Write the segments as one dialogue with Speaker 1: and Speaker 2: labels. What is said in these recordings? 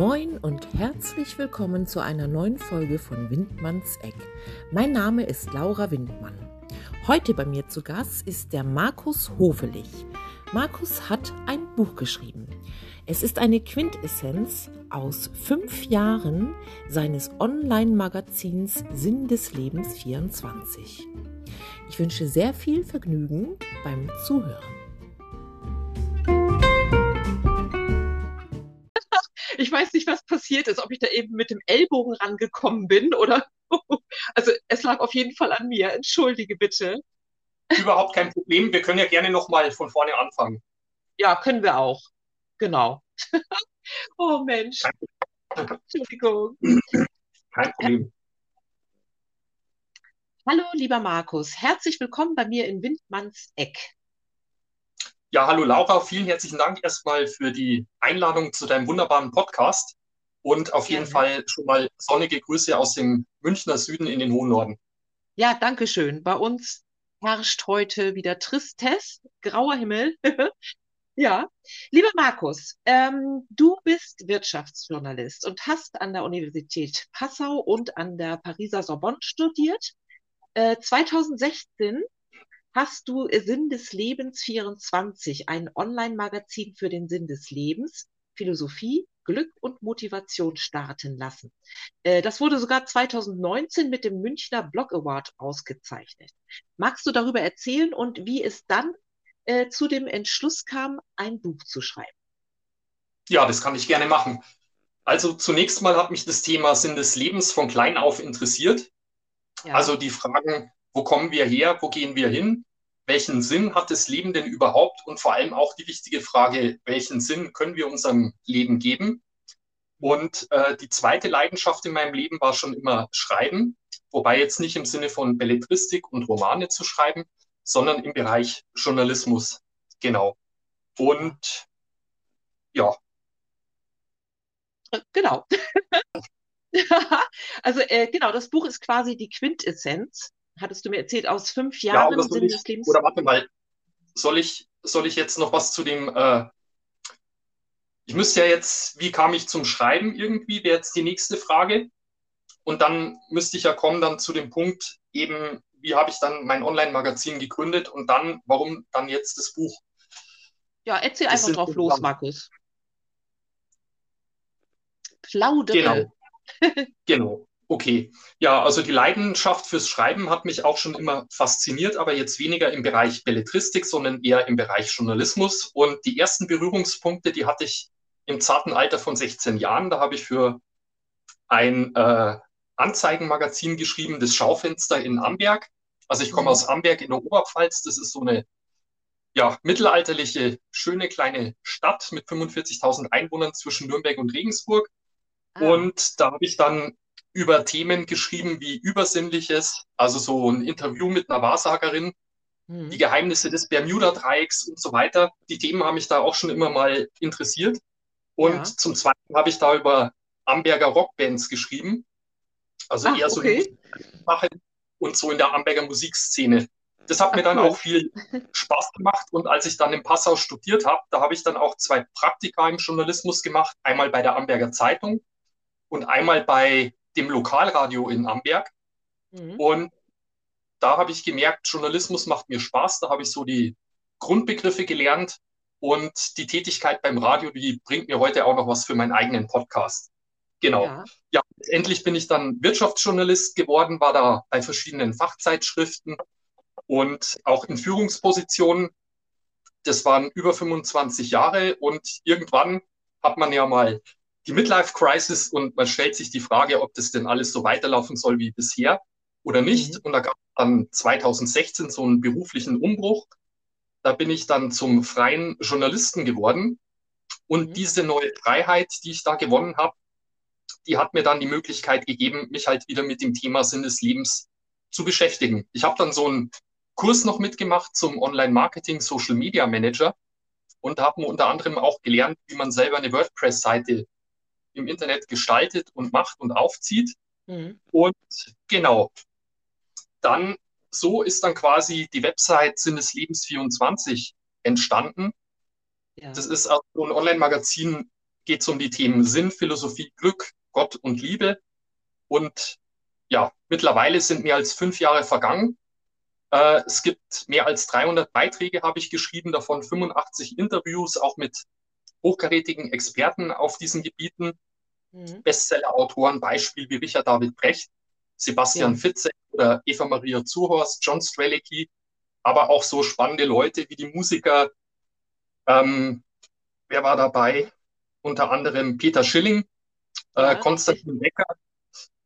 Speaker 1: Moin und herzlich willkommen zu einer neuen Folge von Windmanns Eck. Mein Name ist Laura Windmann. Heute bei mir zu Gast ist der Markus Hovelich. Markus hat ein Buch geschrieben. Es ist eine Quintessenz aus fünf Jahren seines Online-Magazins Sinn des Lebens 24. Ich wünsche sehr viel Vergnügen beim Zuhören.
Speaker 2: Ich weiß nicht, was passiert ist, ob ich da eben mit dem Ellbogen rangekommen bin oder. Also, es lag auf jeden Fall an mir. Entschuldige bitte.
Speaker 3: Überhaupt kein Problem. Wir können ja gerne nochmal von vorne anfangen.
Speaker 2: Ja, können wir auch. Genau. oh Mensch. Entschuldigung.
Speaker 3: Kein Problem.
Speaker 2: Hallo, lieber Markus. Herzlich willkommen bei mir in Windmanns Eck.
Speaker 3: Ja, hallo Laura, vielen herzlichen Dank erstmal für die Einladung zu deinem wunderbaren Podcast und auf jeden Fall schon mal sonnige Grüße aus dem Münchner Süden in den hohen Norden.
Speaker 2: Ja, danke schön. Bei uns herrscht heute wieder Tristes, grauer Himmel. ja, lieber Markus, ähm, du bist Wirtschaftsjournalist und hast an der Universität Passau und an der Pariser Sorbonne studiert. Äh, 2016 hast du Sinn des Lebens 24, ein Online-Magazin für den Sinn des Lebens, Philosophie, Glück und Motivation starten lassen. Äh, das wurde sogar 2019 mit dem Münchner Blog Award ausgezeichnet. Magst du darüber erzählen und wie es dann äh, zu dem Entschluss kam, ein Buch zu schreiben?
Speaker 3: Ja, das kann ich gerne machen. Also zunächst mal hat mich das Thema Sinn des Lebens von klein auf interessiert. Ja. Also die Fragen, wo kommen wir her, wo gehen wir hin, welchen Sinn hat das Leben denn überhaupt und vor allem auch die wichtige Frage, welchen Sinn können wir unserem Leben geben. Und äh, die zweite Leidenschaft in meinem Leben war schon immer Schreiben, wobei jetzt nicht im Sinne von Belletristik und Romane zu schreiben, sondern im Bereich Journalismus. Genau. Und ja.
Speaker 2: Genau. also äh, genau, das Buch ist quasi die Quintessenz hattest du mir erzählt, aus fünf Jahren
Speaker 3: ja, Sinn des Lebens. Oder warte mal, soll ich, soll ich jetzt noch was zu dem, äh, ich müsste ja jetzt, wie kam ich zum Schreiben irgendwie, wäre jetzt die nächste Frage. Und dann müsste ich ja kommen dann zu dem Punkt eben, wie habe ich dann mein Online-Magazin gegründet und dann, warum dann jetzt das Buch?
Speaker 2: Ja, erzähl das einfach drauf los, Markus. Plaudere.
Speaker 3: Genau. genau. Okay, ja, also die Leidenschaft fürs Schreiben hat mich auch schon immer fasziniert, aber jetzt weniger im Bereich Belletristik, sondern eher im Bereich Journalismus. Und die ersten Berührungspunkte, die hatte ich im zarten Alter von 16 Jahren. Da habe ich für ein äh, Anzeigenmagazin geschrieben, das Schaufenster in Amberg. Also ich komme mhm. aus Amberg in der Oberpfalz. Das ist so eine ja, mittelalterliche, schöne kleine Stadt mit 45.000 Einwohnern zwischen Nürnberg und Regensburg. Ah. Und da habe ich dann über Themen geschrieben wie Übersinnliches, also so ein Interview mit einer Wahrsagerin, mhm. die Geheimnisse des Bermuda-Dreiecks und so weiter. Die Themen haben mich da auch schon immer mal interessiert. Und ja. zum Zweiten habe ich da über Amberger Rockbands geschrieben. Also Ach, eher so okay. und so in der Amberger Musikszene. Das hat Ach, mir dann cool. auch viel Spaß gemacht. Und als ich dann in Passau studiert habe, da habe ich dann auch zwei Praktika im Journalismus gemacht. Einmal bei der Amberger Zeitung und einmal bei dem Lokalradio in Amberg. Mhm. Und da habe ich gemerkt, Journalismus macht mir Spaß. Da habe ich so die Grundbegriffe gelernt. Und die Tätigkeit beim Radio, die bringt mir heute auch noch was für meinen eigenen Podcast. Genau. Ja. ja, endlich bin ich dann Wirtschaftsjournalist geworden, war da bei verschiedenen Fachzeitschriften und auch in Führungspositionen. Das waren über 25 Jahre und irgendwann hat man ja mal die Midlife Crisis und man stellt sich die Frage, ob das denn alles so weiterlaufen soll wie bisher oder nicht. Mhm. Und da gab es dann 2016 so einen beruflichen Umbruch. Da bin ich dann zum freien Journalisten geworden. Und mhm. diese neue Freiheit, die ich da gewonnen habe, die hat mir dann die Möglichkeit gegeben, mich halt wieder mit dem Thema Sinn des Lebens zu beschäftigen. Ich habe dann so einen Kurs noch mitgemacht zum Online-Marketing Social Media Manager und habe unter anderem auch gelernt, wie man selber eine WordPress-Seite im Internet gestaltet und macht und aufzieht. Mhm. Und genau, dann so ist dann quasi die Website Sinneslebens 24 entstanden. Ja. Das ist auch so ein Online-Magazin geht es um die Themen Sinn, Philosophie, Glück, Gott und Liebe. Und ja, mittlerweile sind mehr als fünf Jahre vergangen. Äh, es gibt mehr als 300 Beiträge, habe ich geschrieben, davon 85 Interviews, auch mit hochkarätigen Experten auf diesen Gebieten. Mhm. Bestseller-Autoren, Beispiel wie Richard David Brecht, Sebastian ja. Fitzek oder Eva Maria Zuhorst, John Strelicky, aber auch so spannende Leute wie die Musiker, ähm, wer war dabei? Unter anderem Peter Schilling, äh, ja. Konstantin Becker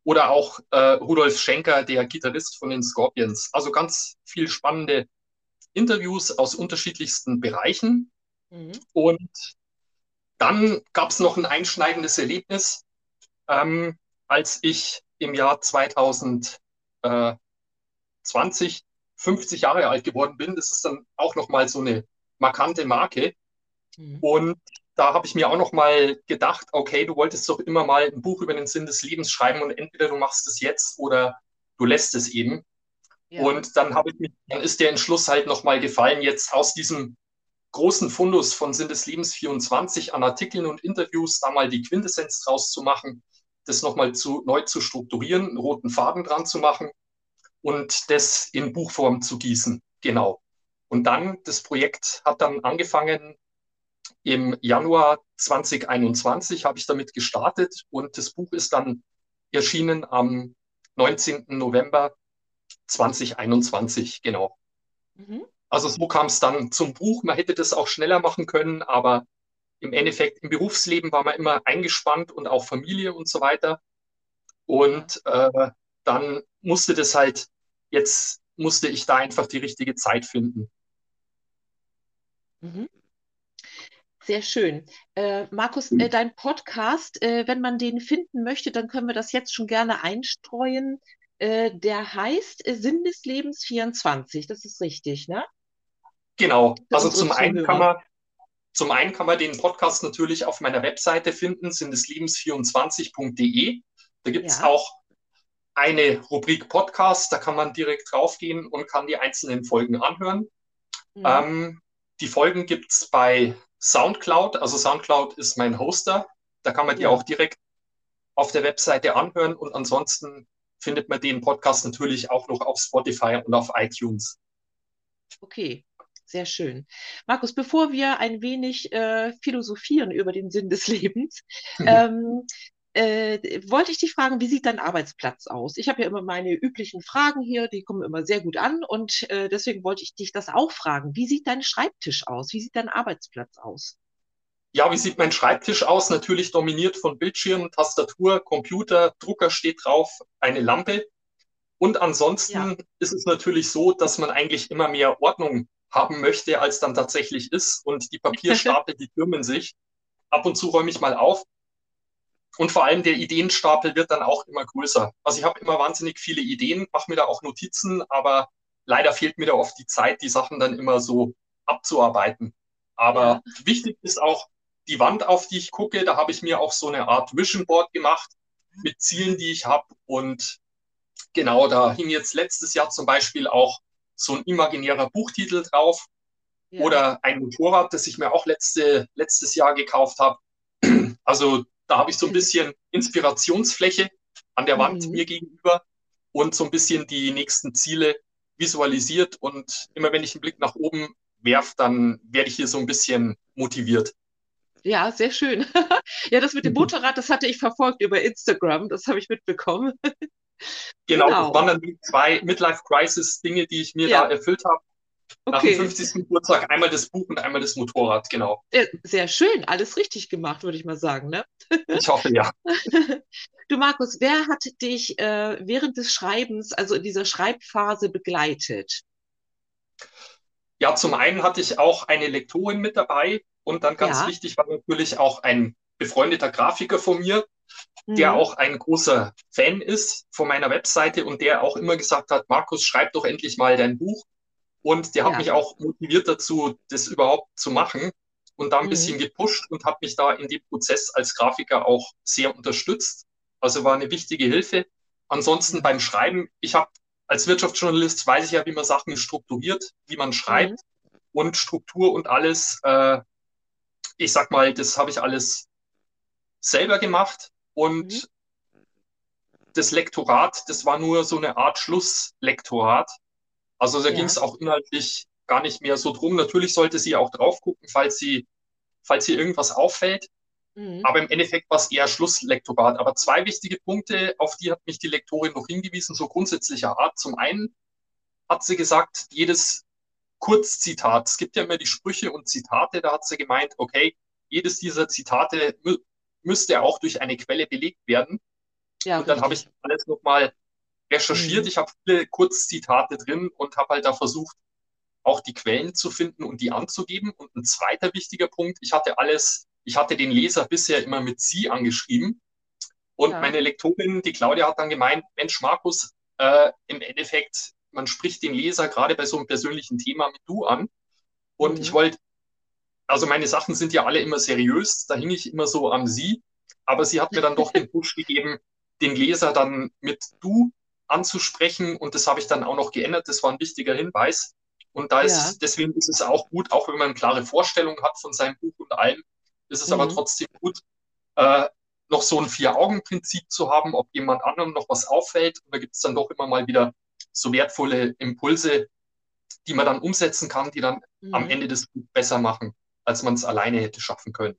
Speaker 3: oder auch äh, Rudolf Schenker, der Gitarrist von den Scorpions. Also ganz viel spannende Interviews aus unterschiedlichsten Bereichen. Mhm. Und dann gab es noch ein einschneidendes Erlebnis, ähm, als ich im Jahr 2020 50 Jahre alt geworden bin. Das ist dann auch nochmal so eine markante Marke. Mhm. Und da habe ich mir auch nochmal gedacht, okay, du wolltest doch immer mal ein Buch über den Sinn des Lebens schreiben und entweder du machst es jetzt oder du lässt es eben. Ja. Und dann habe ich mich, dann ist der Entschluss halt nochmal gefallen, jetzt aus diesem großen Fundus von Sinn des Lebens 24 an Artikeln und Interviews da mal die Quintessenz draus zu machen, das nochmal zu, neu zu strukturieren, einen roten Faden dran zu machen und das in Buchform zu gießen. Genau. Und dann, das Projekt hat dann angefangen im Januar 2021, habe ich damit gestartet und das Buch ist dann erschienen am 19. November 2021, genau. Mhm. Also so kam es dann zum Buch. Man hätte das auch schneller machen können, aber im Endeffekt im Berufsleben war man immer eingespannt und auch Familie und so weiter. Und äh, dann musste das halt, jetzt musste ich da einfach die richtige Zeit finden.
Speaker 2: Mhm. Sehr schön. Äh, Markus, äh, dein Podcast, äh, wenn man den finden möchte, dann können wir das jetzt schon gerne einstreuen. Äh, der heißt äh, Sinn des Lebens 24. Das ist richtig, ne?
Speaker 3: Genau, also zum einen, kann man, zum einen kann man den Podcast natürlich auf meiner Webseite finden, sinddeslebens24.de. Da gibt es ja. auch eine Rubrik Podcast, da kann man direkt draufgehen und kann die einzelnen Folgen anhören. Mhm. Ähm, die Folgen gibt es bei Soundcloud, also Soundcloud ist mein Hoster, da kann man die ja. auch direkt auf der Webseite anhören und ansonsten findet man den Podcast natürlich auch noch auf Spotify und auf iTunes.
Speaker 2: Okay, sehr schön. Markus, bevor wir ein wenig äh, philosophieren über den Sinn des Lebens, mhm. ähm, äh, wollte ich dich fragen, wie sieht dein Arbeitsplatz aus? Ich habe ja immer meine üblichen Fragen hier, die kommen immer sehr gut an und äh, deswegen wollte ich dich das auch fragen. Wie sieht dein Schreibtisch aus? Wie sieht dein Arbeitsplatz aus?
Speaker 3: Ja, wie sieht mein Schreibtisch aus? Natürlich dominiert von Bildschirm, Tastatur, Computer, Drucker steht drauf, eine Lampe. Und ansonsten ja. ist es natürlich so, dass man eigentlich immer mehr Ordnung haben möchte, als dann tatsächlich ist. Und die Papierstapel, die türmen sich. Ab und zu räume ich mal auf. Und vor allem der Ideenstapel wird dann auch immer größer. Also ich habe immer wahnsinnig viele Ideen, mache mir da auch Notizen, aber leider fehlt mir da oft die Zeit, die Sachen dann immer so abzuarbeiten. Aber ja. wichtig ist auch die Wand, auf die ich gucke. Da habe ich mir auch so eine Art Vision Board gemacht mit Zielen, die ich habe. Und genau, da hing jetzt letztes Jahr zum Beispiel auch so ein imaginärer Buchtitel drauf ja. oder ein Motorrad, das ich mir auch letzte, letztes Jahr gekauft habe. Also da habe ich so ein bisschen Inspirationsfläche an der Wand mhm. mir gegenüber und so ein bisschen die nächsten Ziele visualisiert. Und immer wenn ich einen Blick nach oben werfe, dann werde ich hier so ein bisschen motiviert.
Speaker 2: Ja, sehr schön. ja, das mit dem Motorrad, das hatte ich verfolgt über Instagram, das habe ich mitbekommen.
Speaker 3: Genau, genau, das waren dann die zwei Midlife-Crisis-Dinge, die ich mir ja. da erfüllt habe. Nach dem 50. Geburtstag einmal das Buch und einmal das Motorrad, genau.
Speaker 2: Sehr schön, alles richtig gemacht, würde ich mal sagen. Ne?
Speaker 3: Ich hoffe, ja.
Speaker 2: Du Markus, wer hat dich äh, während des Schreibens, also in dieser Schreibphase begleitet?
Speaker 3: Ja, zum einen hatte ich auch eine Lektorin mit dabei und dann ganz ja. wichtig war natürlich auch ein befreundeter Grafiker von mir, mhm. der auch ein großer Fan ist von meiner Webseite und der auch immer gesagt hat, Markus, schreib doch endlich mal dein Buch. Und der ja. hat mich auch motiviert dazu, das überhaupt zu machen und da ein mhm. bisschen gepusht und hat mich da in dem Prozess als Grafiker auch sehr unterstützt. Also war eine wichtige Hilfe. Ansonsten mhm. beim Schreiben, ich habe als Wirtschaftsjournalist weiß ich ja, wie man Sachen strukturiert, wie man schreibt mhm. und Struktur und alles. Äh, ich sag mal, das habe ich alles selber gemacht und mhm. das Lektorat, das war nur so eine Art Schlusslektorat. Also da ja. ging es auch inhaltlich gar nicht mehr so drum. Natürlich sollte sie auch drauf gucken, falls sie, falls ihr irgendwas auffällt. Mhm. Aber im Endeffekt war es eher Schlusslektorat. Aber zwei wichtige Punkte, auf die hat mich die Lektorin noch hingewiesen, so grundsätzlicher Art. Zum einen hat sie gesagt, jedes Kurzzitat, es gibt ja immer die Sprüche und Zitate, da hat sie gemeint, okay, jedes dieser Zitate müsste auch durch eine Quelle belegt werden. Ja, und dann habe ich alles nochmal recherchiert. Mhm. Ich habe viele Kurzzitate drin und habe halt da versucht, auch die Quellen zu finden und die anzugeben. Und ein zweiter wichtiger Punkt, ich hatte alles ich hatte den Leser bisher immer mit Sie angeschrieben. Und ja. meine Lektorin, die Claudia, hat dann gemeint, Mensch, Markus, äh, im Endeffekt, man spricht den Leser gerade bei so einem persönlichen Thema mit du an. Und mhm. ich wollte, also meine Sachen sind ja alle immer seriös, da hing ich immer so am Sie. Aber sie hat mir dann doch den Push gegeben, den Leser dann mit du anzusprechen. Und das habe ich dann auch noch geändert. Das war ein wichtiger Hinweis. Und da ist, ja. deswegen ist es auch gut, auch wenn man eine klare Vorstellung hat von seinem Buch und allem, ist es mhm. aber trotzdem gut, äh, noch so ein Vier-Augen-Prinzip zu haben, ob jemand anderem noch was auffällt. Und da gibt es dann doch immer mal wieder so wertvolle Impulse, die man dann umsetzen kann, die dann mhm. am Ende des Buches besser machen, als man es alleine hätte schaffen können.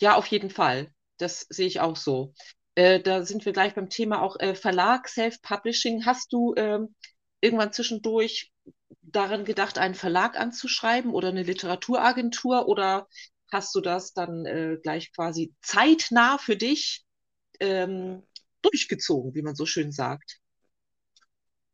Speaker 2: Ja, auf jeden Fall. Das sehe ich auch so. Äh, da sind wir gleich beim Thema auch äh, Verlag, Self-Publishing. Hast du ähm, irgendwann zwischendurch daran gedacht, einen Verlag anzuschreiben oder eine Literaturagentur oder hast du das dann äh, gleich quasi zeitnah für dich ähm, durchgezogen, wie man so schön sagt.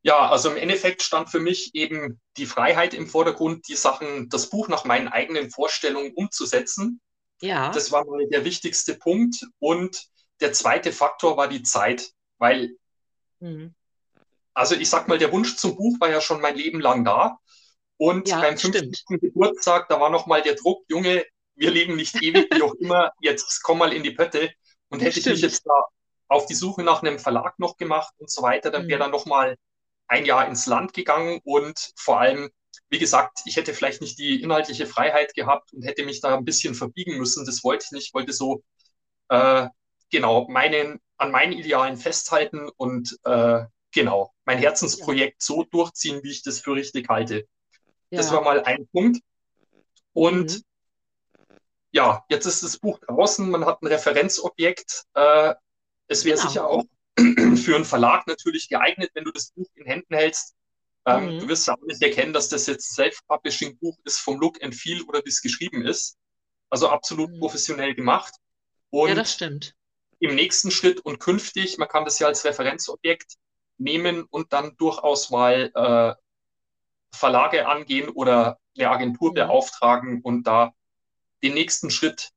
Speaker 3: Ja, also im Endeffekt stand für mich eben die Freiheit im Vordergrund, die Sachen, das Buch nach meinen eigenen Vorstellungen umzusetzen. Ja. Das war mal der wichtigste Punkt. Und der zweite Faktor war die Zeit, weil, mhm. also ich sag mal, der Wunsch zum Buch war ja schon mein Leben lang da. Und ja, beim 50. Geburtstag, da war nochmal der Druck, Junge, wir leben nicht ewig, wie auch immer, jetzt komm mal in die Pötte. Und hätte Stimmt. ich mich jetzt da auf die Suche nach einem Verlag noch gemacht und so weiter, dann wäre mhm. dann noch mal ein Jahr ins Land gegangen und vor allem, wie gesagt, ich hätte vielleicht nicht die inhaltliche Freiheit gehabt und hätte mich da ein bisschen verbiegen müssen. Das wollte ich nicht. Ich wollte so äh, genau meinen, an meinen Idealen festhalten und äh, genau mein Herzensprojekt so durchziehen, wie ich das für richtig halte. Ja. Das war mal ein Punkt. Und mhm ja, jetzt ist das Buch draußen, man hat ein Referenzobjekt. Äh, es wäre genau. sicher auch für einen Verlag natürlich geeignet, wenn du das Buch in Händen hältst. Ähm, mhm. Du wirst auch nicht erkennen, dass das jetzt Self-Publishing-Buch ist vom Look and Feel oder wie es geschrieben ist. Also absolut mhm. professionell gemacht.
Speaker 2: Und ja, das stimmt.
Speaker 3: Im nächsten Schritt und künftig, man kann das ja als Referenzobjekt nehmen und dann durchaus mal äh, Verlage angehen oder eine Agentur mhm. beauftragen und da den nächsten Schritt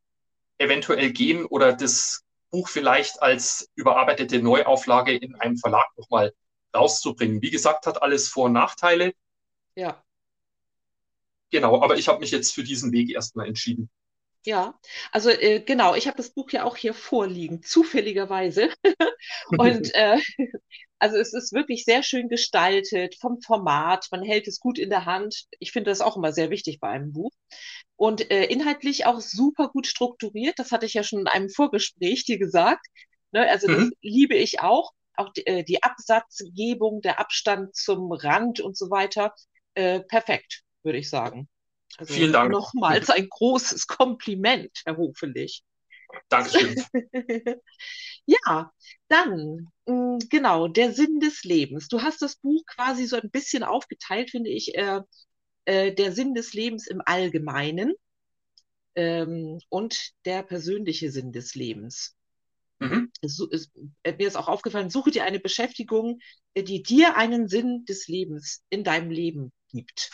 Speaker 3: eventuell gehen oder das Buch vielleicht als überarbeitete Neuauflage in einem Verlag nochmal rauszubringen. Wie gesagt, hat alles Vor- und Nachteile.
Speaker 2: Ja.
Speaker 3: Genau, aber ich habe mich jetzt für diesen Weg erstmal entschieden.
Speaker 2: Ja, also äh, genau, ich habe das Buch ja auch hier vorliegen, zufälligerweise. und äh, also es ist wirklich sehr schön gestaltet vom Format, man hält es gut in der Hand. Ich finde das auch immer sehr wichtig bei einem Buch. Und äh, inhaltlich auch super gut strukturiert, das hatte ich ja schon in einem Vorgespräch dir gesagt. Ne? Also das mhm. liebe ich auch. Auch die, äh, die Absatzgebung, der Abstand zum Rand und so weiter. Äh, perfekt, würde ich sagen.
Speaker 3: Also Vielen Dank.
Speaker 2: Nochmals ein großes Kompliment, Herr Hofelich.
Speaker 3: Dankeschön.
Speaker 2: ja, dann, mh, mm, genau, der Sinn des Lebens. Du hast das Buch quasi so ein bisschen aufgeteilt, finde ich, äh, äh, der Sinn des Lebens im Allgemeinen ähm, und der persönliche Sinn des Lebens. Mhm. Es, es, äh, mir ist auch aufgefallen, suche dir eine Beschäftigung, äh, die dir einen Sinn des Lebens in deinem Leben gibt.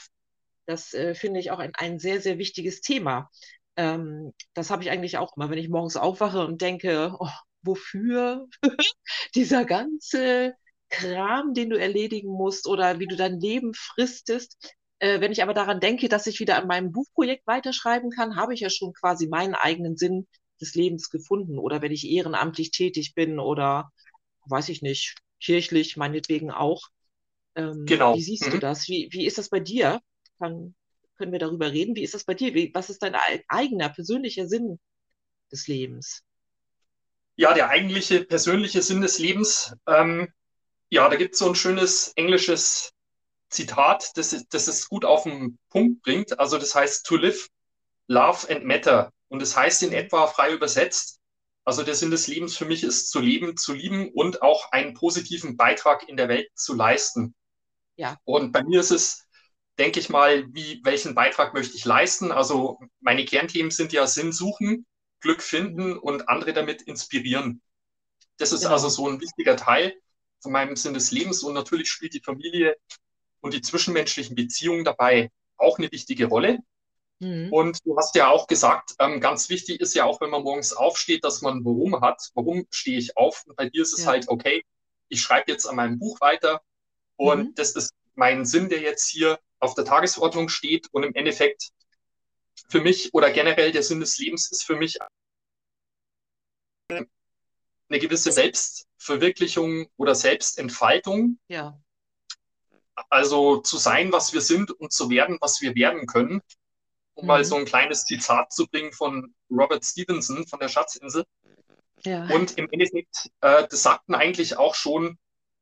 Speaker 2: Das äh, finde ich auch ein, ein sehr, sehr wichtiges Thema. Ähm, das habe ich eigentlich auch immer, wenn ich morgens aufwache und denke, oh, wofür dieser ganze Kram, den du erledigen musst oder wie du dein Leben fristest. Äh, wenn ich aber daran denke, dass ich wieder an meinem Buchprojekt weiterschreiben kann, habe ich ja schon quasi meinen eigenen Sinn des Lebens gefunden. Oder wenn ich ehrenamtlich tätig bin oder, weiß ich nicht, kirchlich meinetwegen auch. Ähm, genau. Wie siehst mhm. du das? Wie, wie ist das bei dir? kann, können wir darüber reden. Wie ist das bei dir? Wie, was ist dein eigener persönlicher Sinn des Lebens?
Speaker 3: Ja, der eigentliche persönliche Sinn des Lebens. Ähm, ja, da gibt es so ein schönes englisches Zitat, das, das es gut auf den Punkt bringt. Also das heißt to live, love and matter. Und das heißt in etwa frei übersetzt, also der Sinn des Lebens für mich ist zu leben, zu lieben und auch einen positiven Beitrag in der Welt zu leisten. Ja. Und bei mir ist es, denke ich mal, wie, welchen Beitrag möchte ich leisten? Also meine Kernthemen sind ja Sinn suchen, Glück finden und andere damit inspirieren. Das ist genau. also so ein wichtiger Teil von meinem Sinn des Lebens. Und natürlich spielt die Familie und die zwischenmenschlichen Beziehungen dabei auch eine wichtige Rolle. Mhm. Und du hast ja auch gesagt, ähm, ganz wichtig ist ja auch, wenn man morgens aufsteht, dass man Warum hat. Warum stehe ich auf? Und bei dir ist es ja. halt, okay, ich schreibe jetzt an meinem Buch weiter. Und mhm. das ist mein Sinn, der jetzt hier auf der Tagesordnung steht. Und im Endeffekt für mich oder generell der Sinn des Lebens ist für mich eine gewisse Selbstverwirklichung oder Selbstentfaltung.
Speaker 2: Ja.
Speaker 3: Also zu sein, was wir sind und zu werden, was wir werden können. Um mhm. mal so ein kleines Zitat zu bringen von Robert Stevenson von der Schatzinsel. Ja. Und im Endeffekt, äh, das sagten eigentlich auch schon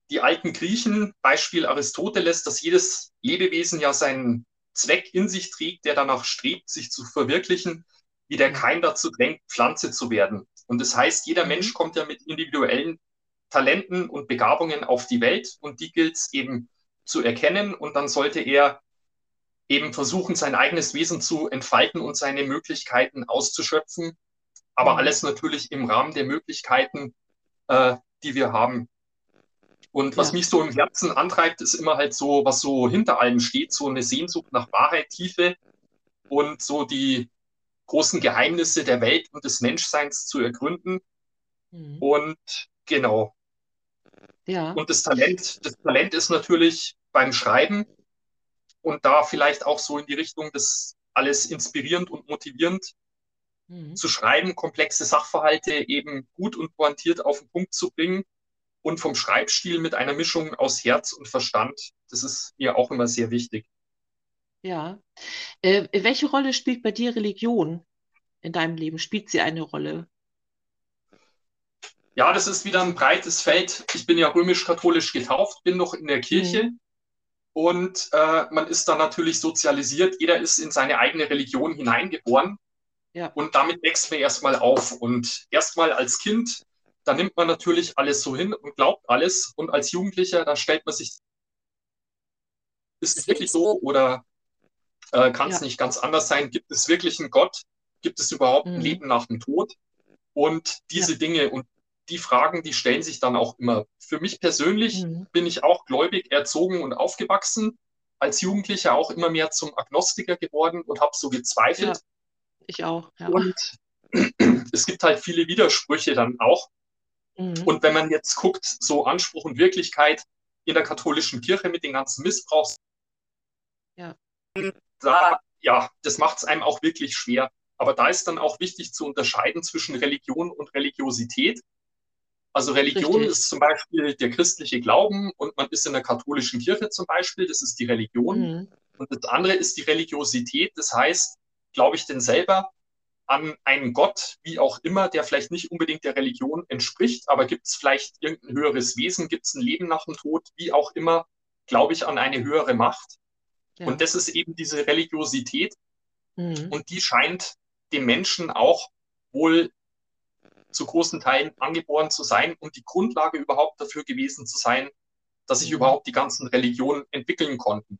Speaker 3: die alten Griechen, Beispiel Aristoteles, dass jedes Lebewesen ja seinen Zweck in sich trägt, der danach strebt, sich zu verwirklichen, wie der Keim dazu drängt, Pflanze zu werden. Und das heißt, jeder mhm. Mensch kommt ja mit individuellen Talenten und Begabungen auf die Welt und die gilt es eben zu erkennen und dann sollte er eben versuchen, sein eigenes Wesen zu entfalten und seine Möglichkeiten auszuschöpfen. Aber mhm. alles natürlich im Rahmen der Möglichkeiten, äh, die wir haben. Und was ja. mich so im Herzen antreibt, ist immer halt so, was so hinter allem steht, so eine Sehnsucht nach Wahrheit, Tiefe und so die großen Geheimnisse der Welt und des Menschseins zu ergründen. Mhm. Und genau. Ja. Und das Talent, das Talent ist natürlich beim Schreiben und da vielleicht auch so in die Richtung des alles inspirierend und motivierend mhm. zu schreiben, komplexe Sachverhalte eben gut und pointiert auf den Punkt zu bringen und vom Schreibstil mit einer Mischung aus Herz und Verstand. Das ist mir auch immer sehr wichtig.
Speaker 2: Ja. Äh, welche Rolle spielt bei dir Religion in deinem Leben? Spielt sie eine Rolle?
Speaker 3: Ja, das ist wieder ein breites Feld. Ich bin ja römisch-katholisch getauft, bin noch in der Kirche. Mhm. Und äh, man ist dann natürlich sozialisiert. Jeder ist in seine eigene Religion hineingeboren. Ja. Und damit wächst man erstmal auf. Und erstmal als Kind da nimmt man natürlich alles so hin und glaubt alles. Und als Jugendlicher, da stellt man sich, ist es wirklich so oder äh, kann es ja. nicht ganz anders sein? Gibt es wirklich einen Gott? Gibt es überhaupt mhm. ein Leben nach dem Tod? Und diese ja. Dinge und die Fragen, die stellen sich dann auch immer. Für mich persönlich mhm. bin ich auch gläubig erzogen und aufgewachsen. Als Jugendlicher auch immer mehr zum Agnostiker geworden und habe so gezweifelt. Ja,
Speaker 2: ich auch.
Speaker 3: Ja. Und es gibt halt viele Widersprüche dann auch. Mhm. Und wenn man jetzt guckt, so Anspruch und Wirklichkeit in der katholischen Kirche mit den ganzen Missbrauchs, ja, da, ja das macht es einem auch wirklich schwer. Aber da ist dann auch wichtig zu unterscheiden zwischen Religion und Religiosität. Also Religion Richtig. ist zum Beispiel der christliche Glauben und man ist in der katholischen Kirche zum Beispiel, das ist die Religion. Mhm. Und das andere ist die Religiosität, das heißt, glaube ich denn selber an einen Gott, wie auch immer, der vielleicht nicht unbedingt der Religion entspricht, aber gibt es vielleicht irgendein höheres Wesen, gibt es ein Leben nach dem Tod, wie auch immer, glaube ich an eine höhere Macht. Ja. Und das ist eben diese Religiosität. Mhm. Und die scheint dem Menschen auch wohl zu großen Teilen angeboren zu sein und die Grundlage überhaupt dafür gewesen zu sein, dass sich mhm. überhaupt die ganzen Religionen entwickeln konnten.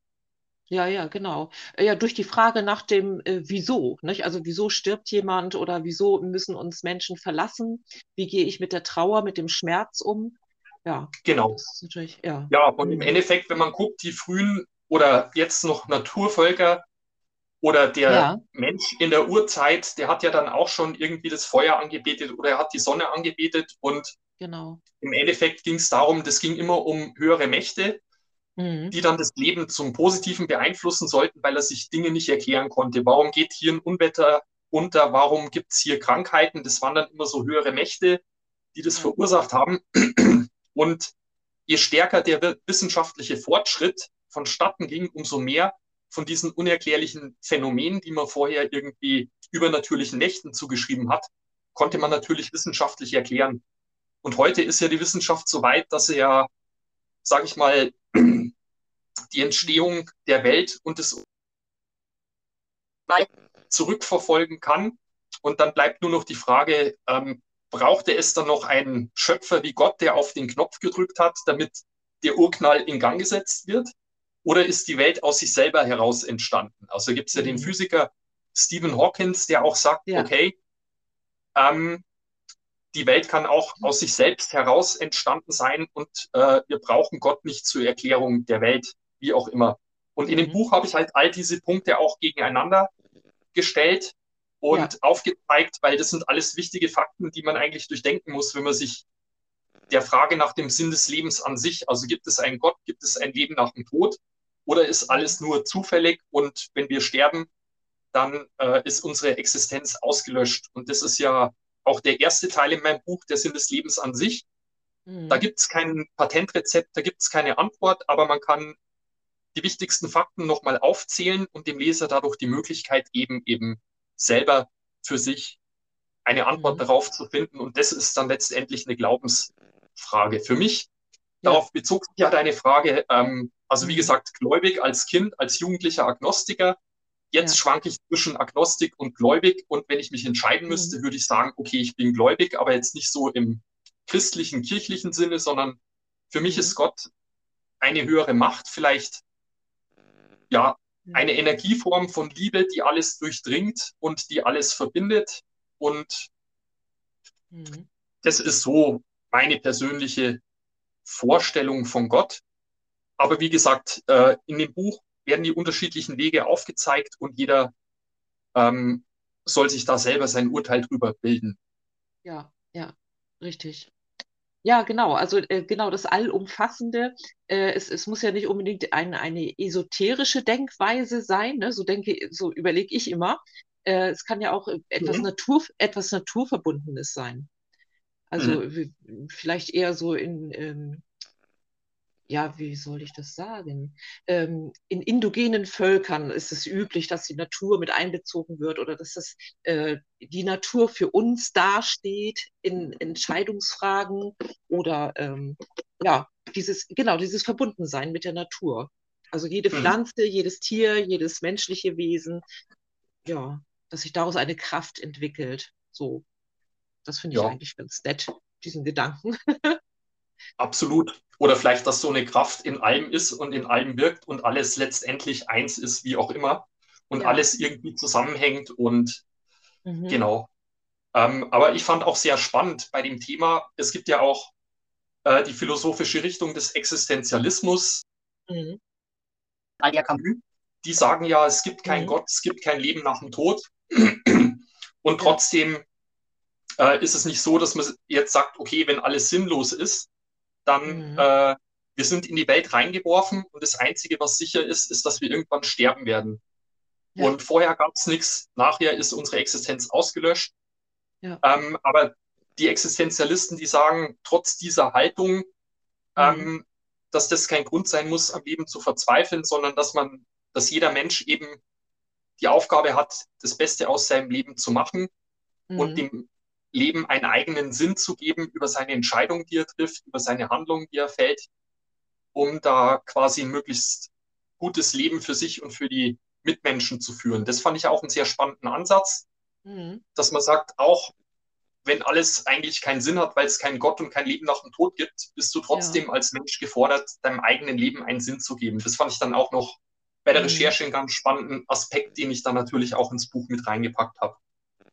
Speaker 2: Ja, ja, genau. Äh, ja, durch die Frage nach dem äh, Wieso, nicht? Also wieso stirbt jemand oder wieso müssen uns Menschen verlassen? Wie gehe ich mit der Trauer, mit dem Schmerz um?
Speaker 3: Ja, genau. natürlich, ja. Ja, und im. Endeffekt, wenn man guckt, die frühen oder jetzt noch Naturvölker oder der ja. Mensch in der Urzeit, der hat ja dann auch schon irgendwie das Feuer angebetet oder er hat die Sonne angebetet und
Speaker 2: genau.
Speaker 3: im Endeffekt ging es darum, das ging immer um höhere Mächte mhm. die dann das Leben zum Positiven beeinflussen sollten, weil er sich Dinge nicht erklären konnte. Warum geht hier ein Unwetter unter? Warum gibt es hier Krankheiten? Das waren dann immer so höhere Mächte, die das mhm. verursacht haben. Und je stärker der wissenschaftliche Fortschritt vonstatten ging, umso mehr von diesen unerklärlichen Phänomenen, die man vorher irgendwie übernatürlichen Nächten zugeschrieben hat, konnte man natürlich wissenschaftlich erklären. Und heute ist ja die Wissenschaft so weit, dass sie ja, sage ich mal, die Entstehung der Welt und des zurückverfolgen kann. Und dann bleibt nur noch die Frage, ähm, brauchte es dann noch einen Schöpfer wie Gott, der auf den Knopf gedrückt hat, damit der Urknall in Gang gesetzt wird? Oder ist die Welt aus sich selber heraus entstanden? Also gibt es ja mhm. den Physiker Stephen Hawkins, der auch sagt, ja. okay, ähm, die Welt kann auch aus sich selbst heraus entstanden sein und äh, wir brauchen Gott nicht zur Erklärung der Welt, wie auch immer. Und in dem mhm. Buch habe ich halt all diese Punkte auch gegeneinander gestellt und ja. aufgezeigt, weil das sind alles wichtige Fakten, die man eigentlich durchdenken muss, wenn man sich der Frage nach dem Sinn des Lebens an sich, also gibt es einen Gott, gibt es ein Leben nach dem Tod oder ist alles nur zufällig und wenn wir sterben, dann äh, ist unsere Existenz ausgelöscht. Und das ist ja auch der erste Teil in meinem Buch, der Sinn des Lebens an sich. Mhm. Da gibt es kein Patentrezept, da gibt es keine Antwort, aber man kann die wichtigsten Fakten nochmal aufzählen und dem Leser dadurch die Möglichkeit geben, eben selber für sich eine Antwort mhm. darauf zu finden. Und das ist dann letztendlich eine Glaubensfrage. Für mich, ja. darauf bezog sich ja deine Frage, ähm, also wie gesagt, gläubig als Kind, als jugendlicher Agnostiker. Jetzt ja. schwanke ich zwischen Agnostik und gläubig. Und wenn ich mich entscheiden müsste, mhm. würde ich sagen, okay, ich bin gläubig, aber jetzt nicht so im christlichen, kirchlichen Sinne, sondern für mich mhm. ist Gott eine höhere Macht, vielleicht ja, eine Energieform von Liebe, die alles durchdringt und die alles verbindet. Und mhm. das ist so meine persönliche Vorstellung von Gott. Aber wie gesagt, äh, in dem Buch werden die unterschiedlichen Wege aufgezeigt und jeder ähm, soll sich da selber sein Urteil drüber bilden.
Speaker 2: Ja, ja, richtig. Ja, genau. Also äh, genau das Allumfassende. Äh, es, es muss ja nicht unbedingt ein, eine esoterische Denkweise sein. Ne? So denke, so überlege ich immer. Äh, es kann ja auch etwas, mhm. Natur, etwas Naturverbundenes sein. Also mhm. vielleicht eher so in, ähm, ja, wie soll ich das sagen? Ähm, in indogenen Völkern ist es üblich, dass die Natur mit einbezogen wird oder dass das, äh, die Natur für uns dasteht in Entscheidungsfragen oder ähm, ja, dieses, genau, dieses Verbundensein mit der Natur. Also jede mhm. Pflanze, mhm. jedes Tier, jedes menschliche Wesen, ja, dass sich daraus eine Kraft entwickelt. So, das finde ich ja. eigentlich ganz nett, diesen Gedanken.
Speaker 3: Absolut. Oder vielleicht, dass so eine Kraft in allem ist und in allem wirkt und alles letztendlich eins ist, wie auch immer. Und ja. alles irgendwie zusammenhängt und mhm. genau. Ähm, aber ich fand auch sehr spannend bei dem Thema, es gibt ja auch äh, die philosophische Richtung des Existenzialismus. Mhm. Die sagen ja, es gibt keinen mhm. Gott, es gibt kein Leben nach dem Tod. Und trotzdem äh, ist es nicht so, dass man jetzt sagt, okay, wenn alles sinnlos ist, dann mhm. äh, wir sind in die Welt reingeworfen und das Einzige, was sicher ist, ist, dass wir irgendwann sterben werden. Ja. Und vorher gab es nichts, nachher ist unsere Existenz ausgelöscht. Ja. Ähm, aber die Existenzialisten, die sagen, trotz dieser Haltung, mhm. ähm, dass das kein Grund sein muss, am Leben zu verzweifeln, sondern dass man, dass jeder Mensch eben die Aufgabe hat, das Beste aus seinem Leben zu machen mhm. und dem Leben einen eigenen Sinn zu geben über seine Entscheidung, die er trifft, über seine Handlung, die er fällt, um da quasi ein möglichst gutes Leben für sich und für die Mitmenschen zu führen. Das fand ich auch einen sehr spannenden Ansatz, mhm. dass man sagt, auch wenn alles eigentlich keinen Sinn hat, weil es keinen Gott und kein Leben nach dem Tod gibt, bist du trotzdem ja. als Mensch gefordert, deinem eigenen Leben einen Sinn zu geben. Das fand ich dann auch noch bei der mhm. Recherche einen ganz spannenden Aspekt, den ich dann natürlich auch ins Buch mit reingepackt habe.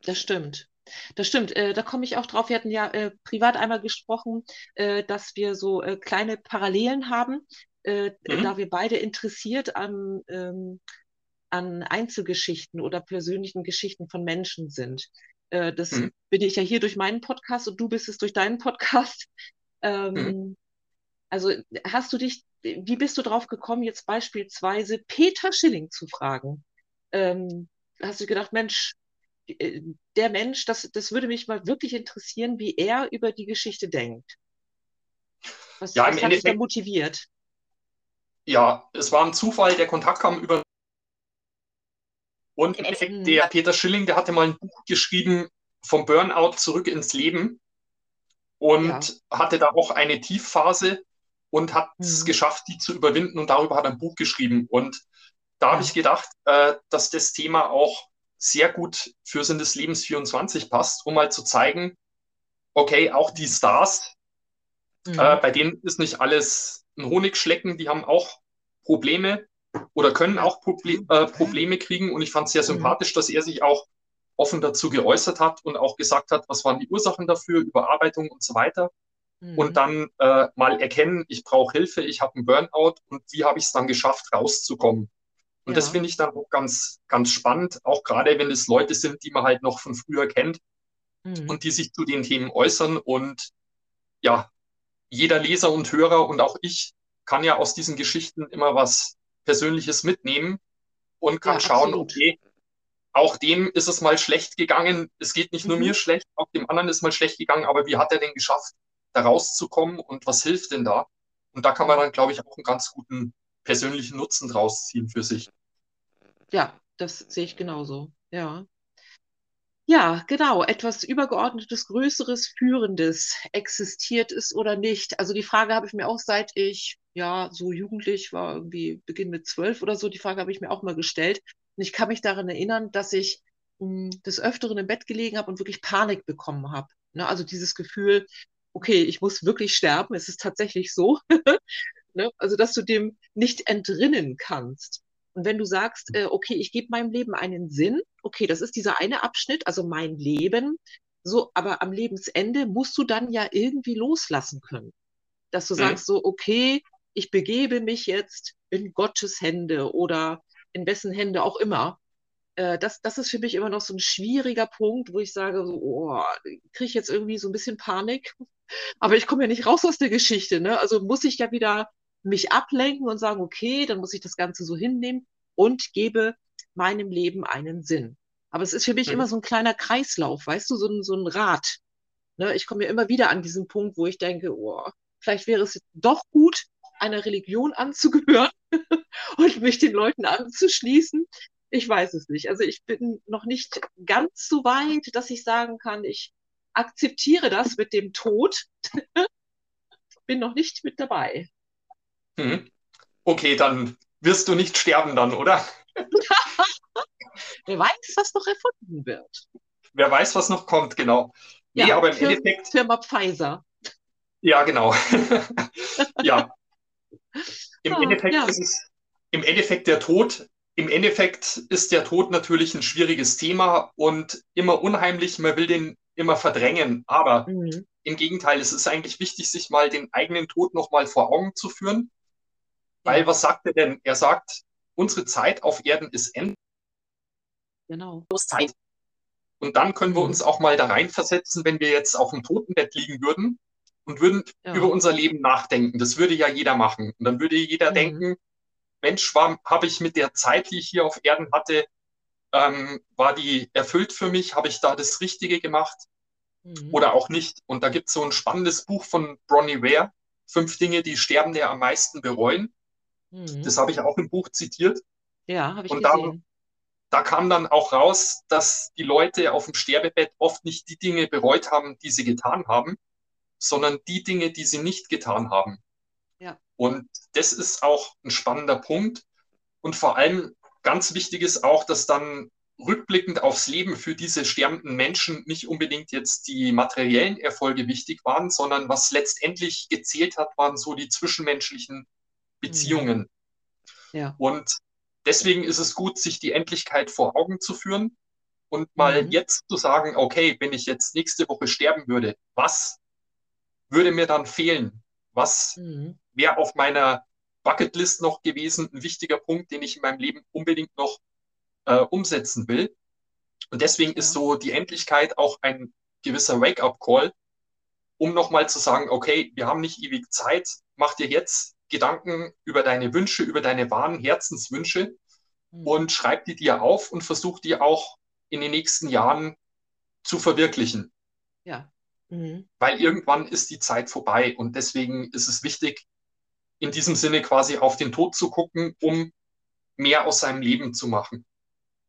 Speaker 2: Das stimmt. Das stimmt, äh, da komme ich auch drauf. Wir hatten ja äh, privat einmal gesprochen, äh, dass wir so äh, kleine Parallelen haben, äh, mhm. da wir beide interessiert an, ähm, an Einzelgeschichten oder persönlichen Geschichten von Menschen sind. Äh, das mhm. bin ich ja hier durch meinen Podcast und du bist es durch deinen Podcast. Ähm, mhm. Also hast du dich, wie bist du drauf gekommen, jetzt beispielsweise Peter Schilling zu fragen? Ähm, hast du gedacht, Mensch, äh, der Mensch, das, das würde mich mal wirklich interessieren, wie er über die Geschichte denkt. Was, ja, was hat dich da motiviert?
Speaker 3: Ja, es war ein Zufall, der Kontakt kam über. Und im Endeffekt, der Peter Schilling, der hatte mal ein Buch geschrieben vom Burnout zurück ins Leben und ja. hatte da auch eine Tiefphase und hat es mhm. geschafft, die zu überwinden und darüber hat er ein Buch geschrieben. Und da ja. habe ich gedacht, äh, dass das Thema auch sehr gut für Sinn des Lebens 24 passt, um mal zu zeigen, okay, auch die Stars, mhm. äh, bei denen ist nicht alles ein Honigschlecken, die haben auch Probleme oder können auch Proble äh, Probleme kriegen. Und ich fand es sehr mhm. sympathisch, dass er sich auch offen dazu geäußert hat und auch gesagt hat, was waren die Ursachen dafür, Überarbeitung und so weiter. Mhm. Und dann äh, mal erkennen, ich brauche Hilfe, ich habe einen Burnout und wie habe ich es dann geschafft, rauszukommen. Und ja. das finde ich dann auch ganz, ganz spannend, auch gerade wenn es Leute sind, die man halt noch von früher kennt mhm. und die sich zu den Themen äußern. Und ja, jeder Leser und Hörer und auch ich kann ja aus diesen Geschichten immer was Persönliches mitnehmen und kann ja, schauen, absolut. okay, auch dem ist es mal schlecht gegangen. Es geht nicht nur mhm. mir schlecht, auch dem anderen ist mal schlecht gegangen, aber wie hat er denn geschafft, da rauszukommen und was hilft denn da? Und da kann man dann, glaube ich, auch einen ganz guten persönlichen Nutzen draus ziehen für sich.
Speaker 2: Ja, das sehe ich genauso. Ja. Ja, genau. Etwas Übergeordnetes, Größeres, Führendes. Existiert es oder nicht? Also die Frage habe ich mir auch seit ich, ja, so jugendlich war, irgendwie Beginn mit zwölf oder so, die Frage habe ich mir auch mal gestellt. Und ich kann mich daran erinnern, dass ich mh, hm, des Öfteren im Bett gelegen habe und wirklich Panik bekommen habe. Ne? Also dieses Gefühl, okay, ich muss wirklich sterben, es ist tatsächlich so. ne? Also, dass du dem nicht entrinnen kannst. Und wenn du sagst, äh, okay, ich gebe meinem Leben einen Sinn, okay, das ist dieser eine Abschnitt, also mein Leben, so, aber am Lebensende musst du dann ja irgendwie loslassen können. Dass du mhm. sagst so, okay, ich begebe mich jetzt in Gottes Hände oder in wessen Hände auch immer. Äh, das, das ist für mich immer noch so ein schwieriger Punkt, wo ich sage, so, oh, kriege ich jetzt irgendwie so ein bisschen Panik. Aber ich komme ja nicht raus aus der Geschichte. Ne? Also muss ich ja wieder mich ablenken und sagen, okay, dann muss ich das Ganze so hinnehmen und gebe meinem Leben einen Sinn. Aber es ist für mich mhm. immer so ein kleiner Kreislauf, weißt du, so ein, so ein Rad. Ne? Ich komme ja immer wieder an diesen Punkt, wo ich denke, oh, vielleicht wäre es doch gut, einer Religion anzugehören und mich den Leuten anzuschließen. Ich weiß es nicht. Also ich bin noch nicht ganz so weit, dass ich sagen kann, ich akzeptiere das mit dem Tod. bin noch nicht mit dabei.
Speaker 3: Hm. Okay, dann wirst du nicht sterben dann, oder?
Speaker 2: Wer weiß, was noch erfunden wird.
Speaker 3: Wer weiß, was noch kommt, genau.
Speaker 2: Nee, ja, aber im Firma, Endeffekt. Firma Pfizer.
Speaker 3: Ja, genau. ja, im, ah, Endeffekt ja. ist es, im Endeffekt der Tod, im Endeffekt ist der Tod natürlich ein schwieriges Thema und immer unheimlich, man will den immer verdrängen. Aber mhm. im Gegenteil, es ist eigentlich wichtig, sich mal den eigenen Tod nochmal vor Augen zu führen. Weil was sagt er denn? Er sagt, unsere Zeit auf Erden ist endlich.
Speaker 2: Genau.
Speaker 3: Zeit. Und dann können wir mhm. uns auch mal da reinversetzen, wenn wir jetzt auf dem Totenbett liegen würden und würden ja. über unser Leben nachdenken. Das würde ja jeder machen. Und dann würde jeder mhm. denken, Mensch, habe ich mit der Zeit, die ich hier auf Erden hatte, ähm, war die erfüllt für mich? Habe ich da das Richtige gemacht? Mhm. Oder auch nicht? Und da gibt es so ein spannendes Buch von Bronnie Ware, Fünf Dinge, die Sterbende am meisten bereuen. Mhm. Das habe ich auch im Buch zitiert.
Speaker 2: Ja, habe ich
Speaker 3: und
Speaker 2: gesehen.
Speaker 3: Da, da kam dann auch raus, dass die Leute auf dem Sterbebett oft nicht die Dinge bereut haben, die sie getan haben, sondern die Dinge, die sie nicht getan haben.
Speaker 2: Ja.
Speaker 3: Und das ist auch ein spannender Punkt. Und vor allem ganz wichtig ist auch, dass dann rückblickend aufs Leben für diese sterbenden Menschen nicht unbedingt jetzt die materiellen Erfolge wichtig waren, sondern was letztendlich gezählt hat, waren so die zwischenmenschlichen Beziehungen.
Speaker 2: Ja.
Speaker 3: Und deswegen ist es gut, sich die Endlichkeit vor Augen zu führen und mal mhm. jetzt zu sagen, okay, wenn ich jetzt nächste Woche sterben würde, was würde mir dann fehlen? Was mhm. wäre auf meiner Bucketlist noch gewesen, ein wichtiger Punkt, den ich in meinem Leben unbedingt noch äh, umsetzen will? Und deswegen ja. ist so die Endlichkeit auch ein gewisser Wake-up-Call, um nochmal zu sagen, okay, wir haben nicht ewig Zeit, mach dir jetzt Gedanken über deine Wünsche, über deine wahren Herzenswünsche mhm. und schreib die dir auf und versuch die auch in den nächsten Jahren zu verwirklichen.
Speaker 2: Ja. Mhm.
Speaker 3: Weil irgendwann ist die Zeit vorbei und deswegen ist es wichtig, in diesem Sinne quasi auf den Tod zu gucken, um mehr aus seinem Leben zu machen.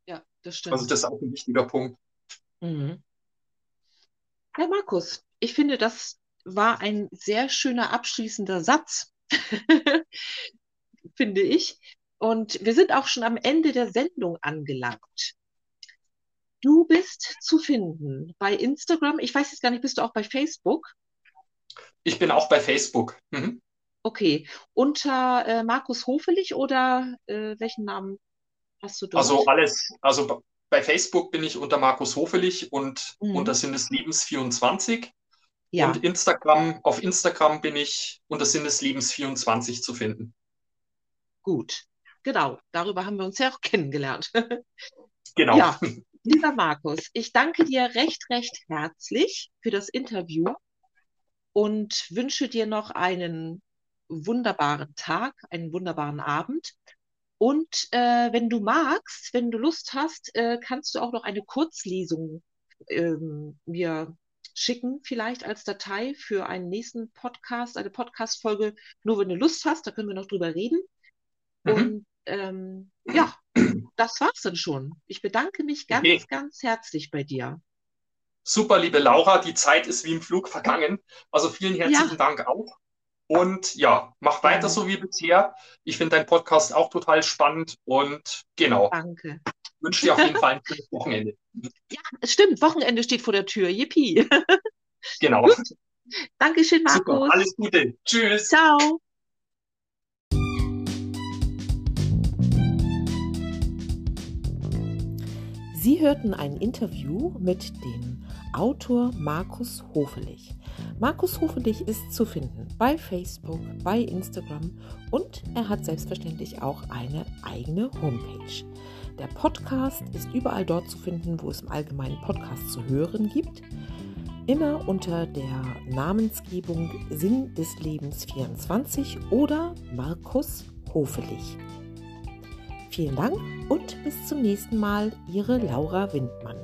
Speaker 2: Ja, das stimmt.
Speaker 3: Also das ist auch ein wichtiger Punkt.
Speaker 2: Mhm. Herr Markus, ich finde, das war ein sehr schöner abschließender Satz, finde ich. Und wir sind auch schon am Ende der Sendung angelangt. Du bist zu finden bei Instagram. Ich weiß jetzt gar nicht, bist du auch bei Facebook?
Speaker 3: Ich bin auch bei Facebook. Mhm.
Speaker 2: Okay. Unter äh, Markus Hofelich oder äh, welchen Namen hast du dort?
Speaker 3: Also alles, also bei Facebook bin ich unter Markus Hofelich und mhm. unter Sinneslebens 24. Ja. Und Instagram, auf Instagram bin ich unter Sinneslebens 24 zu finden.
Speaker 2: Gut, genau. Darüber haben wir uns ja auch kennengelernt.
Speaker 3: genau.
Speaker 2: Ja, lieber Markus, ich danke dir recht, recht herzlich für das Interview und wünsche dir noch einen wunderbaren Tag, einen wunderbaren Abend. Und äh, wenn du magst, wenn du Lust hast, äh, kannst du auch noch eine Kurzlesung ähm, mir schicken, vielleicht als Datei für einen nächsten Podcast, eine Podcast-Folge, nur wenn du Lust hast, da können wir noch drüber reden. Mhm. Und ähm, ja, das war's dann schon. Ich bedanke mich ganz, okay. ganz herzlich bei dir.
Speaker 3: Super, liebe Laura, die Zeit ist wie im Flug vergangen. Also vielen herzlichen ja. Dank auch. Und ja, mach weiter ja. so wie bisher. Ich finde deinen Podcast auch total spannend und genau.
Speaker 2: Danke.
Speaker 3: Ich wünsche dir auf jeden Fall ein schönes Wochenende.
Speaker 2: Ja, es stimmt. Wochenende steht vor der Tür. Yippie.
Speaker 3: Genau.
Speaker 2: Gut. Dankeschön, Markus. Super.
Speaker 3: Alles Gute. Tschüss.
Speaker 2: Ciao.
Speaker 1: Sie hörten ein Interview mit dem Autor Markus Hofelich. Markus Hofelich ist zu finden bei Facebook, bei Instagram und er hat selbstverständlich auch eine eigene Homepage. Der Podcast ist überall dort zu finden, wo es im Allgemeinen Podcasts zu hören gibt. Immer unter der Namensgebung Sinn des Lebens 24 oder Markus Hofelich. Vielen Dank und bis zum nächsten Mal, Ihre Laura Windmann.